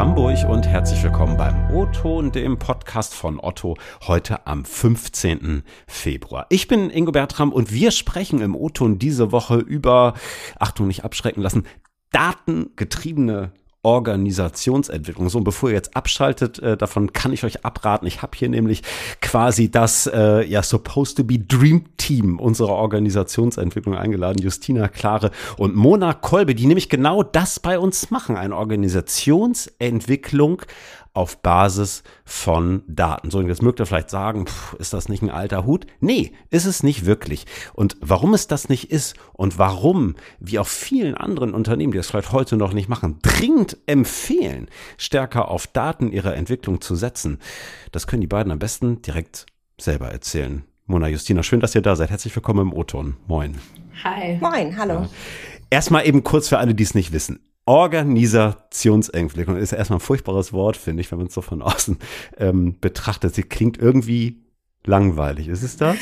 Hamburg und herzlich willkommen beim O-Ton, dem Podcast von Otto, heute am 15. Februar. Ich bin Ingo Bertram und wir sprechen im O-Ton diese Woche über, Achtung, nicht abschrecken lassen, datengetriebene Organisationsentwicklung. So, und bevor ihr jetzt abschaltet, äh, davon kann ich euch abraten. Ich habe hier nämlich quasi das äh, ja supposed to be Dream Team unserer Organisationsentwicklung eingeladen. Justina Klare und Mona Kolbe, die nämlich genau das bei uns machen. Eine Organisationsentwicklung auf Basis von Daten. So, und jetzt mögt ihr vielleicht sagen, pff, ist das nicht ein alter Hut? Nee, ist es nicht wirklich. Und warum es das nicht ist und warum, wie auch vielen anderen Unternehmen, die es vielleicht heute noch nicht machen, dringend empfehlen, stärker auf Daten ihrer Entwicklung zu setzen, das können die beiden am besten direkt selber erzählen. Mona Justina, schön, dass ihr da seid. Herzlich willkommen im O-Ton. Moin. Hi. Moin, hallo. Ja. Erstmal eben kurz für alle, die es nicht wissen. Organisationsentwicklung ist erstmal ein furchtbares Wort, finde ich, wenn man es so von außen ähm, betrachtet. Sie klingt irgendwie langweilig. Ist es das?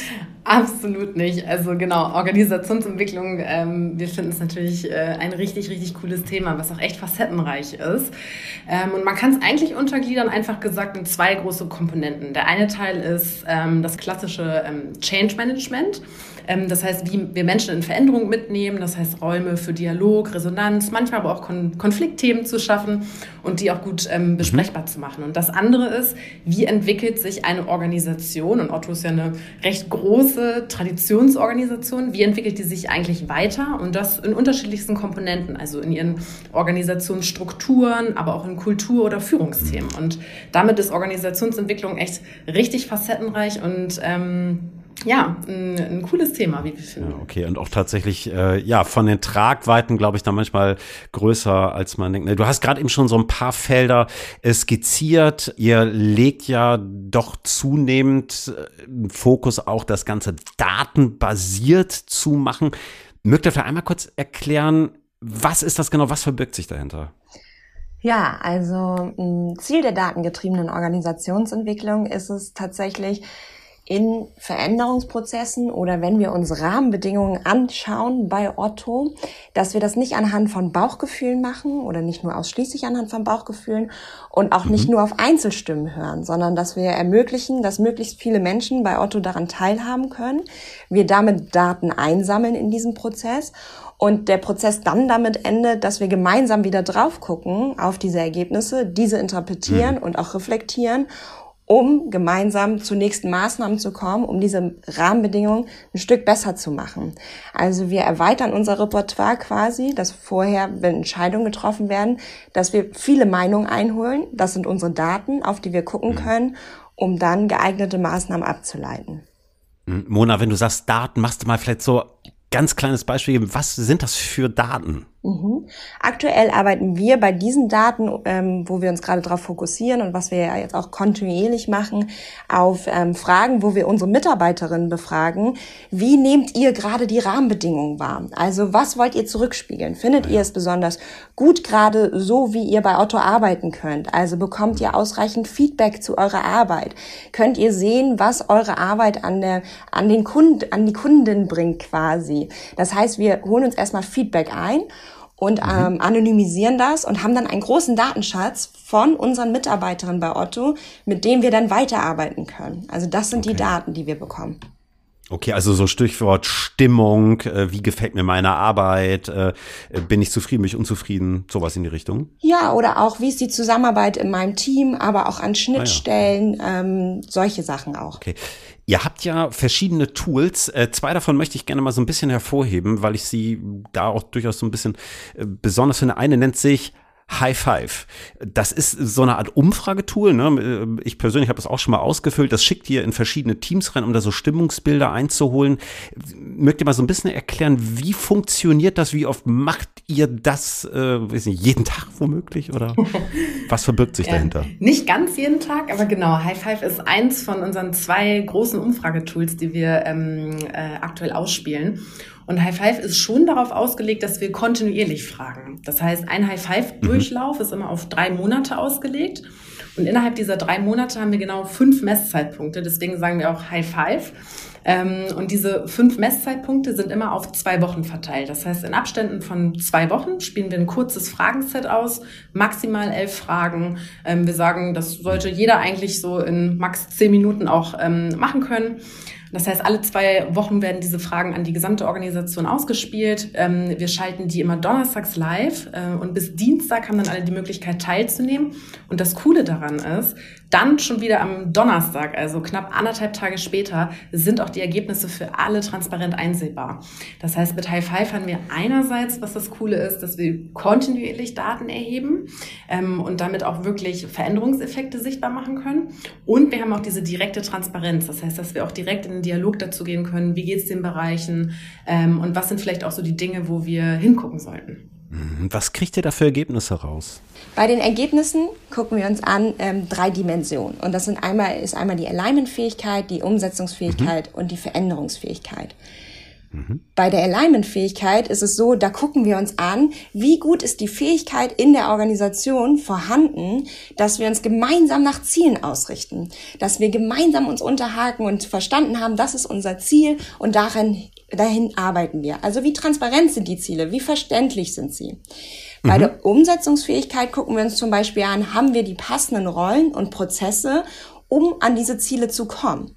Absolut nicht. Also genau, Organisationsentwicklung, ähm, wir finden es natürlich äh, ein richtig, richtig cooles Thema, was auch echt facettenreich ist. Ähm, und man kann es eigentlich untergliedern, einfach gesagt, in zwei große Komponenten. Der eine Teil ist ähm, das klassische ähm, Change Management. Ähm, das heißt, wie wir Menschen in Veränderung mitnehmen, das heißt Räume für Dialog, Resonanz, manchmal aber auch Kon Konfliktthemen zu schaffen und die auch gut ähm, mhm. besprechbar mhm. zu machen. Und das andere ist, wie entwickelt sich eine Organisation, und Otto ist ja eine recht große Traditionsorganisation, wie entwickelt die sich eigentlich weiter und das in unterschiedlichsten Komponenten, also in ihren Organisationsstrukturen, aber auch in Kultur- oder Führungsthemen. Mhm. Und damit ist Organisationsentwicklung echt richtig facettenreich und ähm, ja, ein, ein, cooles Thema, wie wir finden. Ja, okay, und auch tatsächlich, äh, ja, von den Tragweiten, glaube ich, da manchmal größer, als man denkt. Du hast gerade eben schon so ein paar Felder äh, skizziert. Ihr legt ja doch zunehmend äh, Fokus auch, das Ganze datenbasiert zu machen. Mögt ihr vielleicht einmal kurz erklären, was ist das genau, was verbirgt sich dahinter? Ja, also Ziel der datengetriebenen Organisationsentwicklung ist es tatsächlich, in Veränderungsprozessen oder wenn wir uns Rahmenbedingungen anschauen bei Otto, dass wir das nicht anhand von Bauchgefühlen machen oder nicht nur ausschließlich anhand von Bauchgefühlen und auch nicht mhm. nur auf Einzelstimmen hören, sondern dass wir ermöglichen, dass möglichst viele Menschen bei Otto daran teilhaben können, wir damit Daten einsammeln in diesem Prozess und der Prozess dann damit endet, dass wir gemeinsam wieder drauf gucken auf diese Ergebnisse, diese interpretieren mhm. und auch reflektieren um gemeinsam zu nächsten Maßnahmen zu kommen, um diese Rahmenbedingungen ein Stück besser zu machen. Also wir erweitern unser Repertoire quasi, dass vorher, wenn Entscheidungen getroffen werden, dass wir viele Meinungen einholen. Das sind unsere Daten, auf die wir gucken mhm. können, um dann geeignete Maßnahmen abzuleiten. Mhm. Mona, wenn du sagst Daten, machst du mal vielleicht so ganz kleines Beispiel geben. Was sind das für Daten? Mhm. Aktuell arbeiten wir bei diesen Daten, ähm, wo wir uns gerade darauf fokussieren und was wir ja jetzt auch kontinuierlich machen, auf ähm, Fragen, wo wir unsere Mitarbeiterinnen befragen. Wie nehmt ihr gerade die Rahmenbedingungen wahr? Also was wollt ihr zurückspiegeln? Findet ihr es besonders gut gerade so, wie ihr bei Otto arbeiten könnt? Also bekommt ihr ausreichend Feedback zu eurer Arbeit? Könnt ihr sehen, was eure Arbeit an der, an den Kunden, an die Kunden bringt quasi? Das heißt, wir holen uns erstmal Feedback ein und mhm. ähm, anonymisieren das und haben dann einen großen Datenschatz von unseren Mitarbeiterinnen bei Otto, mit dem wir dann weiterarbeiten können. Also das sind okay. die Daten, die wir bekommen. Okay, also so Stichwort Stimmung, äh, wie gefällt mir meine Arbeit, äh, bin ich zufrieden, bin ich unzufrieden, sowas in die Richtung? Ja, oder auch, wie ist die Zusammenarbeit in meinem Team, aber auch an Schnittstellen, ah, ja. ähm, solche Sachen auch. Okay. Ihr habt ja verschiedene Tools. Äh, zwei davon möchte ich gerne mal so ein bisschen hervorheben, weil ich sie da auch durchaus so ein bisschen äh, besonders finde. Eine nennt sich High Five. Das ist so eine Art Umfragetool. Ne? Ich persönlich habe das auch schon mal ausgefüllt. Das schickt ihr in verschiedene Teams rein, um da so Stimmungsbilder einzuholen. Mögt ihr mal so ein bisschen erklären, wie funktioniert das? Wie oft macht ihr das? Äh, weiß nicht, jeden Tag womöglich? Oder was verbirgt sich ja, dahinter? Nicht ganz jeden Tag, aber genau. High Five ist eins von unseren zwei großen Umfragetools, die wir ähm, äh, aktuell ausspielen. Und High Five ist schon darauf ausgelegt, dass wir kontinuierlich fragen. Das heißt, ein High Five-Durchlauf mhm. ist immer auf drei Monate ausgelegt. Und innerhalb dieser drei Monate haben wir genau fünf Messzeitpunkte. Deswegen sagen wir auch High Five. Ähm, und diese fünf Messzeitpunkte sind immer auf zwei Wochen verteilt. Das heißt, in Abständen von zwei Wochen spielen wir ein kurzes Fragenset aus, maximal elf Fragen. Ähm, wir sagen, das sollte jeder eigentlich so in max zehn Minuten auch ähm, machen können. Das heißt, alle zwei Wochen werden diese Fragen an die gesamte Organisation ausgespielt. Ähm, wir schalten die immer donnerstags live äh, und bis Dienstag haben dann alle die Möglichkeit teilzunehmen. Und das Coole daran ist, dann schon wieder am Donnerstag, also knapp anderthalb Tage später, sind auch die Ergebnisse für alle transparent einsehbar. Das heißt, mit High Five haben wir einerseits, was das Coole ist, dass wir kontinuierlich Daten erheben ähm, und damit auch wirklich Veränderungseffekte sichtbar machen können. Und wir haben auch diese direkte Transparenz. Das heißt, dass wir auch direkt in den Dialog dazu gehen können, wie geht es den Bereichen ähm, und was sind vielleicht auch so die Dinge, wo wir hingucken sollten. Mhm. Was kriegt ihr da für Ergebnisse raus? Bei den Ergebnissen gucken wir uns an ähm, drei Dimensionen. Und das sind einmal, ist einmal die Alignment-Fähigkeit, die Umsetzungsfähigkeit mhm. und die Veränderungsfähigkeit. Mhm. Bei der Alignment-Fähigkeit ist es so, da gucken wir uns an, wie gut ist die Fähigkeit in der Organisation vorhanden, dass wir uns gemeinsam nach Zielen ausrichten, dass wir gemeinsam uns unterhaken und verstanden haben, das ist unser Ziel und darin, dahin arbeiten wir. Also wie transparent sind die Ziele, wie verständlich sind sie. Bei mhm. der Umsetzungsfähigkeit gucken wir uns zum Beispiel an, haben wir die passenden Rollen und Prozesse, um an diese Ziele zu kommen.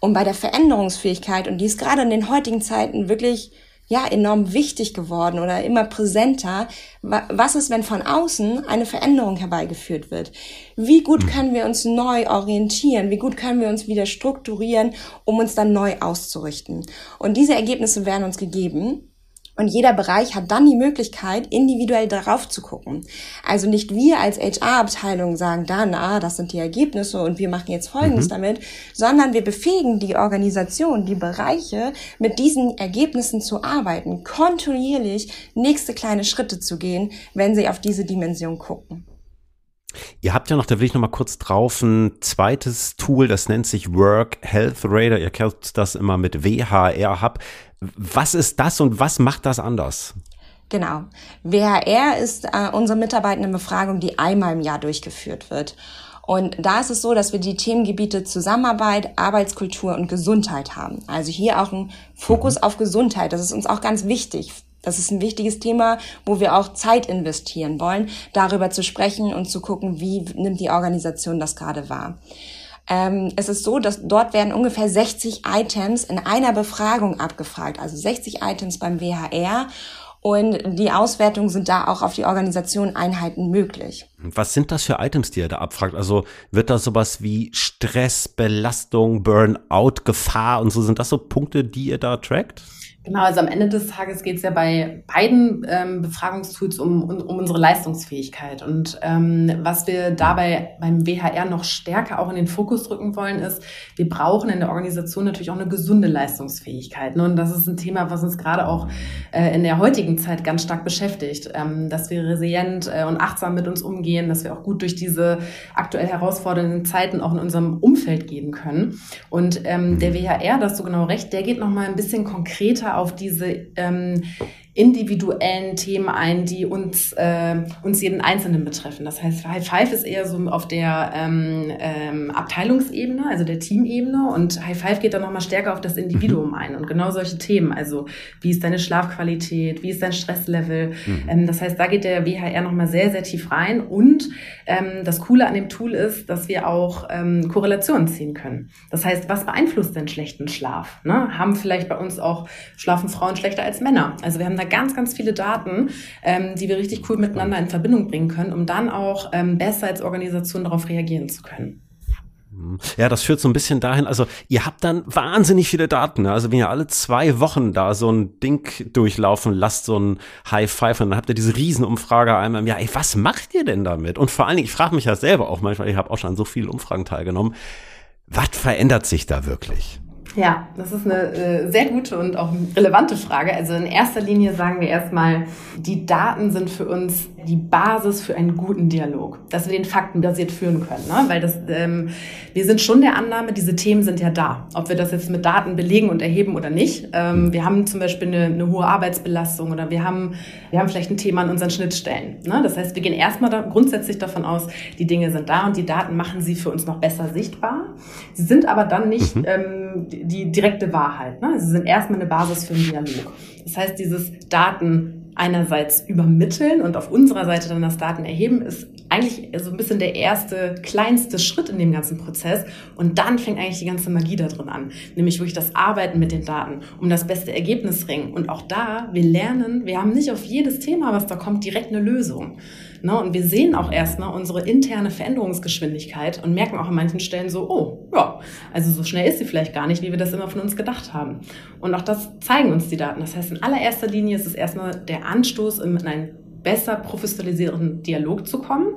Und bei der Veränderungsfähigkeit, und die ist gerade in den heutigen Zeiten wirklich ja enorm wichtig geworden oder immer präsenter. Was ist, wenn von außen eine Veränderung herbeigeführt wird? Wie gut mhm. können wir uns neu orientieren? Wie gut können wir uns wieder strukturieren, um uns dann neu auszurichten? Und diese Ergebnisse werden uns gegeben. Und jeder Bereich hat dann die Möglichkeit, individuell darauf zu gucken. Also nicht wir als HR-Abteilung sagen dann, ah, das sind die Ergebnisse und wir machen jetzt Folgendes mhm. damit, sondern wir befähigen die Organisation, die Bereiche, mit diesen Ergebnissen zu arbeiten, kontinuierlich nächste kleine Schritte zu gehen, wenn sie auf diese Dimension gucken. Ihr habt ja noch, da will ich noch mal kurz drauf, ein zweites Tool, das nennt sich Work Health Radar. Ihr kennt das immer mit WHR Hub. Was ist das und was macht das anders? Genau. WHR ist äh, unsere Mitarbeitendenbefragung, die einmal im Jahr durchgeführt wird. Und da ist es so, dass wir die Themengebiete Zusammenarbeit, Arbeitskultur und Gesundheit haben. Also hier auch ein Fokus mhm. auf Gesundheit. Das ist uns auch ganz wichtig. Das ist ein wichtiges Thema, wo wir auch Zeit investieren wollen, darüber zu sprechen und zu gucken, wie nimmt die Organisation das gerade wahr. Ähm, es ist so, dass dort werden ungefähr 60 Items in einer Befragung abgefragt, also 60 Items beim WHR. Und die Auswertungen sind da auch auf die Organisation Einheiten möglich. Was sind das für Items, die ihr da abfragt? Also wird da sowas wie Stress, Belastung, Burnout, Gefahr und so, sind das so Punkte, die ihr da trackt? Genau, also am Ende des Tages geht es ja bei beiden ähm, Befragungstools um, um, um, unsere Leistungsfähigkeit. Und ähm, was wir dabei beim WHR noch stärker auch in den Fokus rücken wollen, ist, wir brauchen in der Organisation natürlich auch eine gesunde Leistungsfähigkeit. Ne? Und das ist ein Thema, was uns gerade auch äh, in der heutigen Zeit ganz stark beschäftigt, ähm, dass wir resilient äh, und achtsam mit uns umgehen, dass wir auch gut durch diese aktuell herausfordernden Zeiten auch in unserem Umfeld gehen können. Und ähm, der WHR, das hast du genau recht, der geht nochmal ein bisschen konkreter auf diese ähm, individuellen Themen ein, die uns, äh, uns jeden Einzelnen betreffen. Das heißt, High Five ist eher so auf der ähm, ähm, Abteilungsebene, also der Teamebene und High Five geht dann nochmal stärker auf das Individuum ein und genau solche Themen. Also wie ist deine Schlafqualität, wie ist dein Stresslevel? Mhm. Ähm, das heißt, da geht der WHR nochmal sehr, sehr tief rein und ähm, das Coole an dem Tool ist, dass wir auch ähm, Korrelationen ziehen können. Das heißt, was beeinflusst denn schlechten Schlaf? Ne? Haben vielleicht bei uns auch schlafen Frauen schlechter als Männer? Also wir haben da ganz, ganz viele Daten, ähm, die wir richtig cool miteinander in Verbindung bringen können, um dann auch ähm, besser als Organisation darauf reagieren zu können. Ja, das führt so ein bisschen dahin, also ihr habt dann wahnsinnig viele Daten. Ne? Also wenn ihr alle zwei Wochen da so ein Ding durchlaufen lasst, so ein High Five, und dann habt ihr diese Riesenumfrage einmal im Jahr. Ey, was macht ihr denn damit? Und vor allen Dingen, ich frage mich ja selber auch manchmal, ich habe auch schon an so vielen Umfragen teilgenommen, was verändert sich da wirklich? Ja, das ist eine äh, sehr gute und auch relevante Frage. Also in erster Linie sagen wir erstmal, die Daten sind für uns die Basis für einen guten Dialog, dass wir den faktenbasiert führen können. Ne? Weil das, ähm, wir sind schon der Annahme, diese Themen sind ja da. Ob wir das jetzt mit Daten belegen und erheben oder nicht. Ähm, hm. wir haben zum Beispiel eine, eine, hohe Arbeitsbelastung oder wir haben, wir haben vielleicht ein Thema an unseren Schnittstellen. Ne? Das heißt, wir gehen erstmal da, grundsätzlich davon aus, die Dinge sind da und die Daten machen sie für uns noch besser sichtbar. Sie sind aber dann nicht mhm. ähm, die, die direkte Wahrheit. Ne? Sie sind erstmal eine Basis für einen Dialog. Das heißt, dieses Daten einerseits übermitteln und auf unserer Seite dann das Daten erheben, ist eigentlich so ein bisschen der erste, kleinste Schritt in dem ganzen Prozess. Und dann fängt eigentlich die ganze Magie da drin an. Nämlich wirklich das Arbeiten mit den Daten, um das beste Ergebnis ringen. Und auch da, wir lernen, wir haben nicht auf jedes Thema, was da kommt, direkt eine Lösung. Ne? Und wir sehen auch erstmal unsere interne Veränderungsgeschwindigkeit und merken auch an manchen Stellen so, oh, ja, also so schnell ist sie vielleicht gar nicht, wie wir das immer von uns gedacht haben. Und auch das zeigen uns die Daten. Das heißt, in allererster Linie ist es erstmal der Anstoß in einen besser professionalisierenden Dialog zu kommen.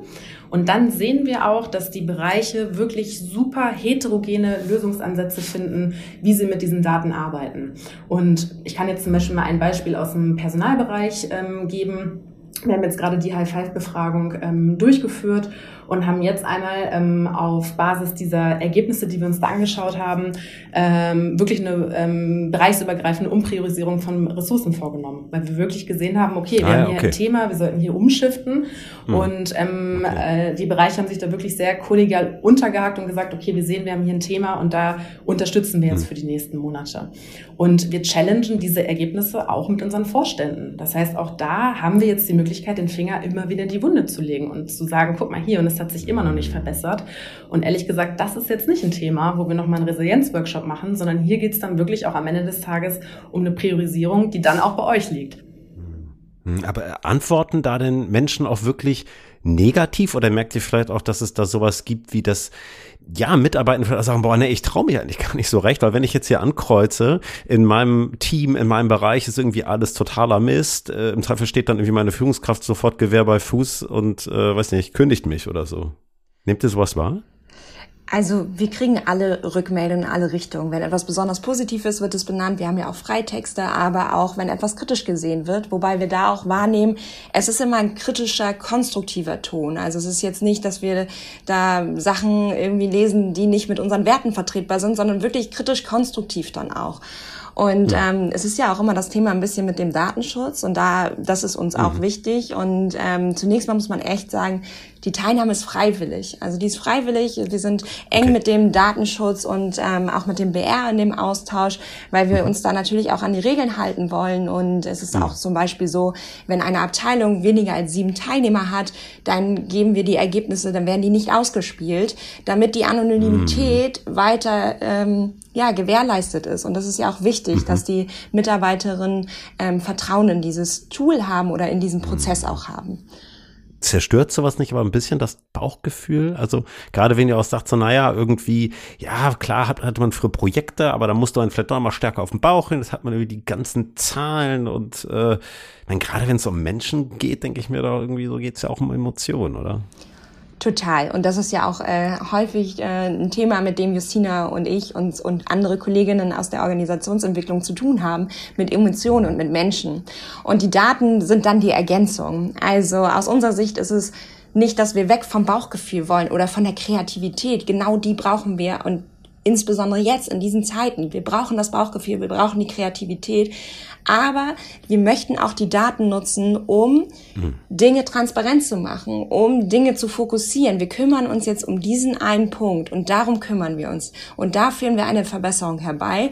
Und dann sehen wir auch, dass die Bereiche wirklich super heterogene Lösungsansätze finden, wie sie mit diesen Daten arbeiten. Und ich kann jetzt zum Beispiel mal ein Beispiel aus dem Personalbereich ähm, geben. Wir haben jetzt gerade die High-Five-Befragung ähm, durchgeführt und haben jetzt einmal ähm, auf Basis dieser Ergebnisse, die wir uns da angeschaut haben, ähm, wirklich eine ähm, bereichsübergreifende Umpriorisierung von Ressourcen vorgenommen, weil wir wirklich gesehen haben, okay, wir ah, haben hier okay. ein Thema, wir sollten hier umschiften hm. und ähm, okay. äh, die Bereiche haben sich da wirklich sehr kollegial untergehakt und gesagt, okay, wir sehen, wir haben hier ein Thema und da unterstützen wir jetzt hm. für die nächsten Monate. Und wir challengen diese Ergebnisse auch mit unseren Vorständen. Das heißt, auch da haben wir jetzt die Möglichkeit, den Finger immer wieder in die Wunde zu legen und zu sagen, guck mal hier, und es hat sich immer noch nicht verbessert. Und ehrlich gesagt, das ist jetzt nicht ein Thema, wo wir nochmal einen Resilienzworkshop machen, sondern hier geht es dann wirklich auch am Ende des Tages um eine Priorisierung, die dann auch bei euch liegt. Aber antworten da denn Menschen auch wirklich negativ oder merkt ihr vielleicht auch, dass es da sowas gibt wie das, ja, Mitarbeiter vielleicht sagen, boah, nee, ich traue mich eigentlich gar nicht so recht, weil wenn ich jetzt hier ankreuze, in meinem Team, in meinem Bereich ist irgendwie alles totaler Mist, äh, im Zweifel steht dann irgendwie meine Führungskraft sofort Gewehr bei Fuß und, äh, weiß nicht, kündigt mich oder so. Nehmt ihr sowas wahr? Also wir kriegen alle Rückmeldungen in alle Richtungen. Wenn etwas besonders positiv ist, wird es benannt. Wir haben ja auch Freitexte, aber auch wenn etwas kritisch gesehen wird, wobei wir da auch wahrnehmen, es ist immer ein kritischer, konstruktiver Ton. Also es ist jetzt nicht, dass wir da Sachen irgendwie lesen, die nicht mit unseren Werten vertretbar sind, sondern wirklich kritisch konstruktiv dann auch. Und ja. ähm, es ist ja auch immer das Thema ein bisschen mit dem Datenschutz und da das ist uns mhm. auch wichtig. Und ähm, zunächst mal muss man echt sagen, die Teilnahme ist freiwillig. Also die ist freiwillig. Wir sind eng okay. mit dem Datenschutz und ähm, auch mit dem BR in dem Austausch, weil wir mhm. uns da natürlich auch an die Regeln halten wollen. Und es ist mhm. auch zum Beispiel so, wenn eine Abteilung weniger als sieben Teilnehmer hat, dann geben wir die Ergebnisse, dann werden die nicht ausgespielt, damit die Anonymität mhm. weiter ähm, ja, gewährleistet ist. Und das ist ja auch wichtig, mhm. dass die Mitarbeiterinnen ähm, Vertrauen in dieses Tool haben oder in diesen Prozess auch haben zerstört sowas nicht aber ein bisschen das Bauchgefühl? Also gerade wenn ihr auch sagt, so naja, irgendwie, ja, klar hat, hat man für Projekte, aber da musst du dann vielleicht doch mal stärker auf den Bauch hin, das hat man irgendwie die ganzen Zahlen und äh, ich gerade wenn es um Menschen geht, denke ich mir da irgendwie, so geht's ja auch um Emotionen, oder? Total. Und das ist ja auch äh, häufig äh, ein Thema, mit dem Justina und ich und, und andere Kolleginnen aus der Organisationsentwicklung zu tun haben, mit Emotionen und mit Menschen. Und die Daten sind dann die Ergänzung. Also aus unserer Sicht ist es nicht, dass wir weg vom Bauchgefühl wollen oder von der Kreativität. Genau die brauchen wir und insbesondere jetzt in diesen Zeiten. Wir brauchen das Bauchgefühl, wir brauchen die Kreativität, aber wir möchten auch die Daten nutzen, um mhm. Dinge transparent zu machen, um Dinge zu fokussieren. Wir kümmern uns jetzt um diesen einen Punkt und darum kümmern wir uns. Und da führen wir eine Verbesserung herbei.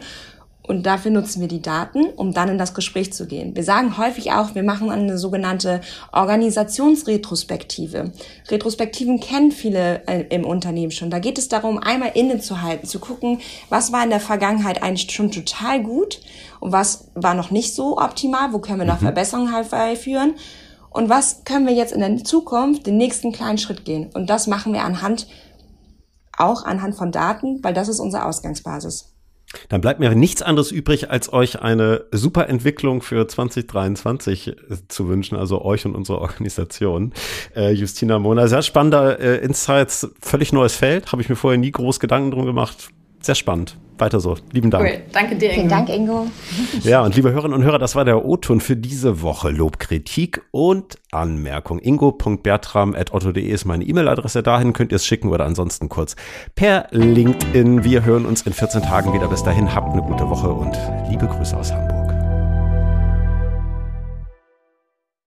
Und dafür nutzen wir die Daten, um dann in das Gespräch zu gehen. Wir sagen häufig auch, wir machen eine sogenannte Organisationsretrospektive. Retrospektiven kennen viele äh, im Unternehmen schon. Da geht es darum, einmal innezuhalten, zu gucken, was war in der Vergangenheit eigentlich schon total gut und was war noch nicht so optimal, wo können wir noch mhm. Verbesserungen herbeiführen und was können wir jetzt in der Zukunft den nächsten kleinen Schritt gehen. Und das machen wir anhand, auch anhand von Daten, weil das ist unsere Ausgangsbasis. Dann bleibt mir nichts anderes übrig, als euch eine super Entwicklung für 2023 äh, zu wünschen, also euch und unsere Organisation. Äh, Justina Mona, sehr spannender äh, Insights, völlig neues Feld, habe ich mir vorher nie groß Gedanken drum gemacht. Sehr spannend. Weiter so. Lieben Dank. Cool. Danke dir, Ingo. Vielen Dank, Ingo. Ja, und liebe Hörerinnen und Hörer, das war der O-Ton für diese Woche. Lob, Kritik und Anmerkung. ingo.bertram.otto.de ist meine E-Mail-Adresse. Dahin könnt ihr es schicken oder ansonsten kurz per LinkedIn. Wir hören uns in 14 Tagen wieder. Bis dahin, habt eine gute Woche und liebe Grüße aus Hamburg.